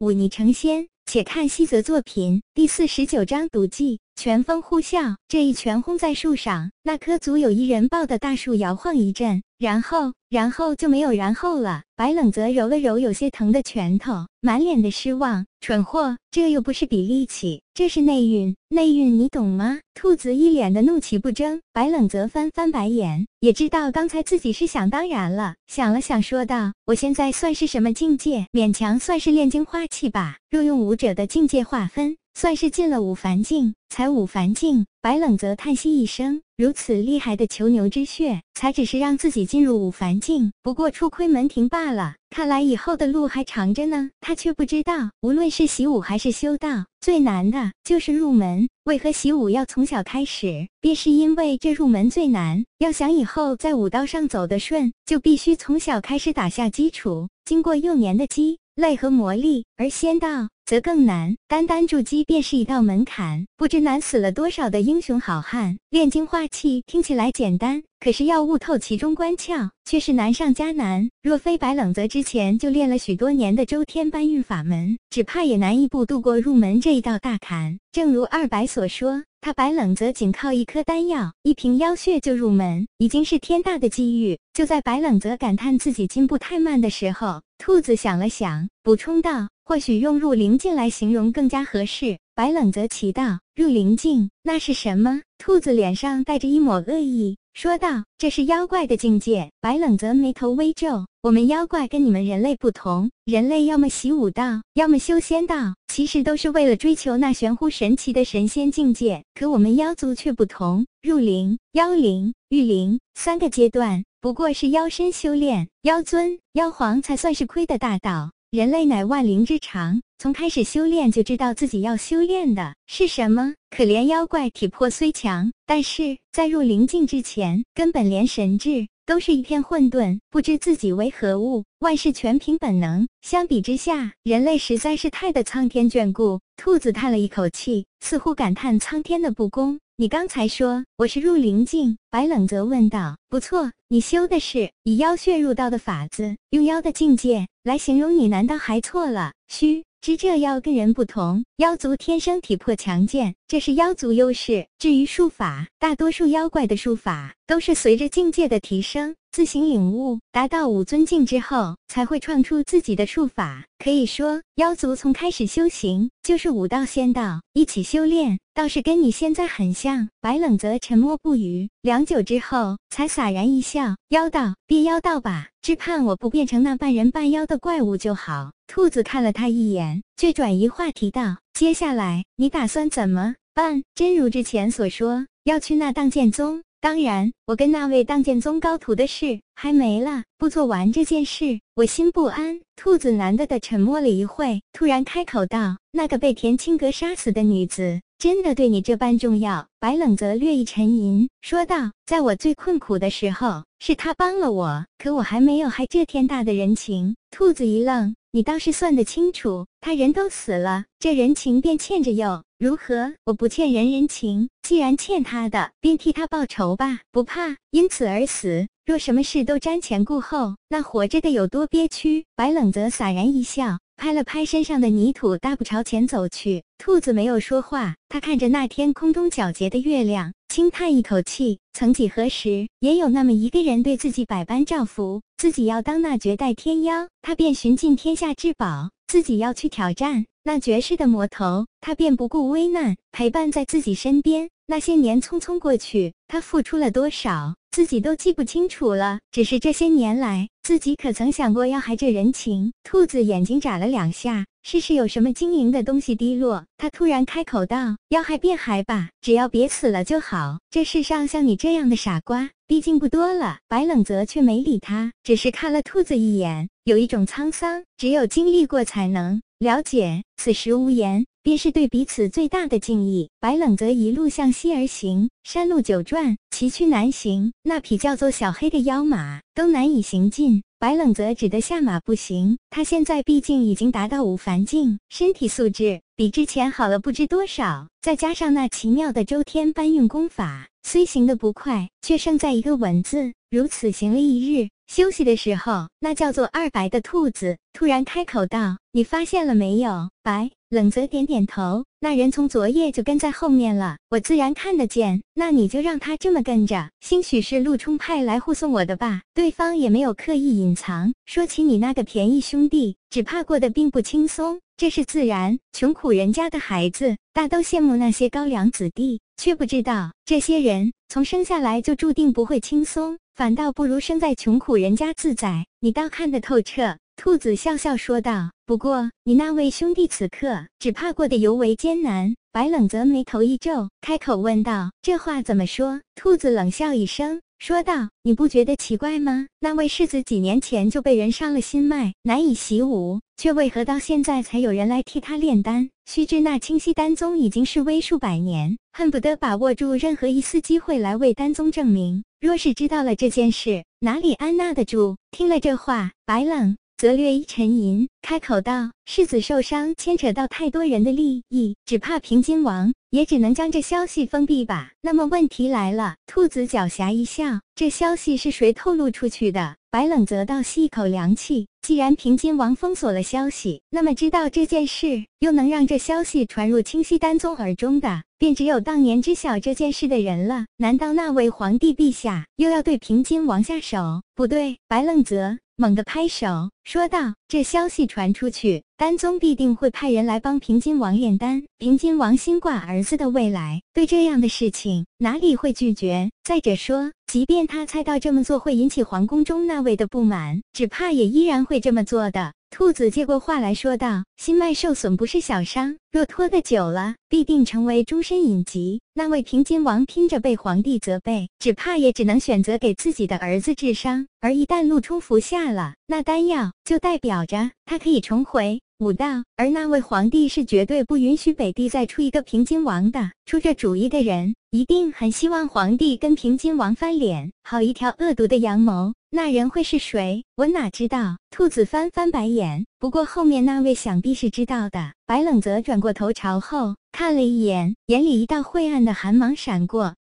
舞霓成仙。且看西泽作品第四十九章赌技。拳风呼啸，这一拳轰在树上，那棵足有一人抱的大树摇晃一阵，然后，然后就没有然后了。白冷泽揉了揉有些疼的拳头，满脸的失望。蠢货，这又不是比力气，这是内运，内运你懂吗？兔子一脸的怒气不争。白冷泽翻翻白眼，也知道刚才自己是想当然了，想了想，说道：“我现在算是什么境界？勉强算是炼精花气吧。若用武者的境界划分。”算是进了五凡境，才五凡境。白冷泽叹息一声，如此厉害的囚牛之血，才只是让自己进入五凡境，不过出窥门庭罢了。看来以后的路还长着呢。他却不知道，无论是习武还是修道，最难的就是入门。为何习武要从小开始？便是因为这入门最难。要想以后在武道上走得顺，就必须从小开始打下基础，经过幼年的积累和磨砺。而仙道。则更难，单单筑基便是一道门槛，不知难死了多少的英雄好汉。炼精化气听起来简单，可是要悟透其中关窍，却是难上加难。若非白冷泽之前就练了许多年的周天搬运法门，只怕也难一步度过入门这一道大坎。正如二白所说，他白冷泽仅靠一颗丹药、一瓶妖血就入门，已经是天大的机遇。就在白冷泽感叹自己进步太慢的时候，兔子想了想，补充道。或许用入灵境来形容更加合适。白冷泽奇道：“入灵境，那是什么？”兔子脸上带着一抹恶意，说道：“这是妖怪的境界。”白冷泽眉头微皱：“我们妖怪跟你们人类不同，人类要么习武道，要么修仙道，其实都是为了追求那玄乎神奇的神仙境界。可我们妖族却不同，入灵、妖灵、御灵三个阶段，不过是妖身修炼，妖尊、妖皇才算是亏的大道。”人类乃万灵之长，从开始修炼就知道自己要修炼的是什么。可怜妖怪体魄虽强，但是在入灵境之前，根本连神智都是一片混沌，不知自己为何物，万事全凭本能。相比之下，人类实在是太的苍天眷顾。兔子叹了一口气，似乎感叹苍天的不公。你刚才说我是入灵境，白冷泽问道。不错，你修的是以妖血入道的法子，用妖的境界来形容你，难道还错了？须知这妖跟人不同，妖族天生体魄强健，这是妖族优势。至于术法，大多数妖怪的术法都是随着境界的提升。自行领悟，达到五尊境之后，才会创出自己的术法。可以说，妖族从开始修行就是武道仙道一起修炼，倒是跟你现在很像。白冷泽沉默不语，良久之后，才洒然一笑：“妖道便妖道吧，只盼我不变成那半人半妖的怪物就好。”兔子看了他一眼，却转移话题道：“接下来你打算怎么办？真如之前所说，要去那荡剑宗。”当然，我跟那位当剑宗高徒的事还没了，不做完这件事，我心不安。兔子难得的沉默了一会，突然开口道：“那个被田青阁杀死的女子，真的对你这般重要？”白冷泽略一沉吟，说道：“在我最困苦的时候，是他帮了我，可我还没有还这天大的人情。”兔子一愣：“你倒是算得清楚，他人都死了，这人情便欠着又？”如何？我不欠人人情，既然欠他的，便替他报仇吧，不怕因此而死。若什么事都瞻前顾后，那活着的有多憋屈？白冷泽洒然一笑，拍了拍身上的泥土，大步朝前走去。兔子没有说话，他看着那天空中皎洁的月亮，轻叹一口气。曾几何时，也有那么一个人对自己百般照拂，自己要当那绝代天妖，他便寻尽天下至宝；自己要去挑战。那绝世的魔头，他便不顾危难陪伴在自己身边。那些年匆匆过去，他付出了多少，自己都记不清楚了。只是这些年来，自己可曾想过要还这人情？兔子眼睛眨了两下，试试有什么晶莹的东西滴落。他突然开口道：“要害便害吧，只要别死了就好。这世上像你这样的傻瓜，毕竟不多了。”白冷泽却没理他，只是看了兔子一眼，有一种沧桑，只有经历过才能。了解，此时无言，便是对彼此最大的敬意。白冷泽一路向西而行，山路九转，崎岖难行，那匹叫做小黑的妖马都难以行进。白冷泽只得下马步行。他现在毕竟已经达到五凡境，身体素质比之前好了不知多少，再加上那奇妙的周天搬运功法，虽行得不快，却胜在一个稳字。如此行了一日。休息的时候，那叫做二白的兔子突然开口道：“你发现了没有？”白冷泽点点头。那人从昨夜就跟在后面了，我自然看得见。那你就让他这么跟着，兴许是陆冲派来护送我的吧。对方也没有刻意隐藏。说起你那个便宜兄弟，只怕过得并不轻松，这是自然。穷苦人家的孩子，大都羡慕那些高粱子弟，却不知道这些人从生下来就注定不会轻松，反倒不如生在穷苦人家自在。你倒看得透彻。兔子笑笑说道：“不过，你那位兄弟此刻只怕过得尤为艰难。”白冷泽眉头一皱，开口问道：“这话怎么说？”兔子冷笑一声，说道：“你不觉得奇怪吗？那位世子几年前就被人伤了心脉，难以习武，却为何到现在才有人来替他炼丹？须知那清溪丹宗已经是威数百年，恨不得把握住任何一丝机会来为丹宗证明。若是知道了这件事，哪里安纳得住？”听了这话，白冷。则略一沉吟，开口道：“世子受伤，牵扯到太多人的利益，只怕平津王也只能将这消息封闭吧。”那么问题来了，兔子狡黠一笑：“这消息是谁透露出去的？”白冷则倒吸一口凉气。既然平津王封锁了消息，那么知道这件事又能让这消息传入清溪丹宗耳中的，便只有当年知晓这件事的人了。难道那位皇帝陛下又要对平津王下手？不对，白愣泽。猛地拍手说道：“这消息传出去，丹宗必定会派人来帮平津王炼丹。平津王心挂儿子的未来，对这样的事情哪里会拒绝？再者说，即便他猜到这么做会引起皇宫中那位的不满，只怕也依然会这么做的。”兔子接过话来说道：“心脉受损不是小伤，若拖得久了，必定成为终身隐疾。那位平津王拼着被皇帝责备，只怕也只能选择给自己的儿子治伤。而一旦陆冲服下了那丹药，就代表着他可以重回。”武道，而那位皇帝是绝对不允许北地再出一个平津王的。出这主意的人，一定很希望皇帝跟平津王翻脸。好一条恶毒的阳谋！那人会是谁？我哪知道？兔子翻翻白眼。不过后面那位想必是知道的。白冷泽转过头朝后看了一眼，眼里一道晦暗的寒芒闪过，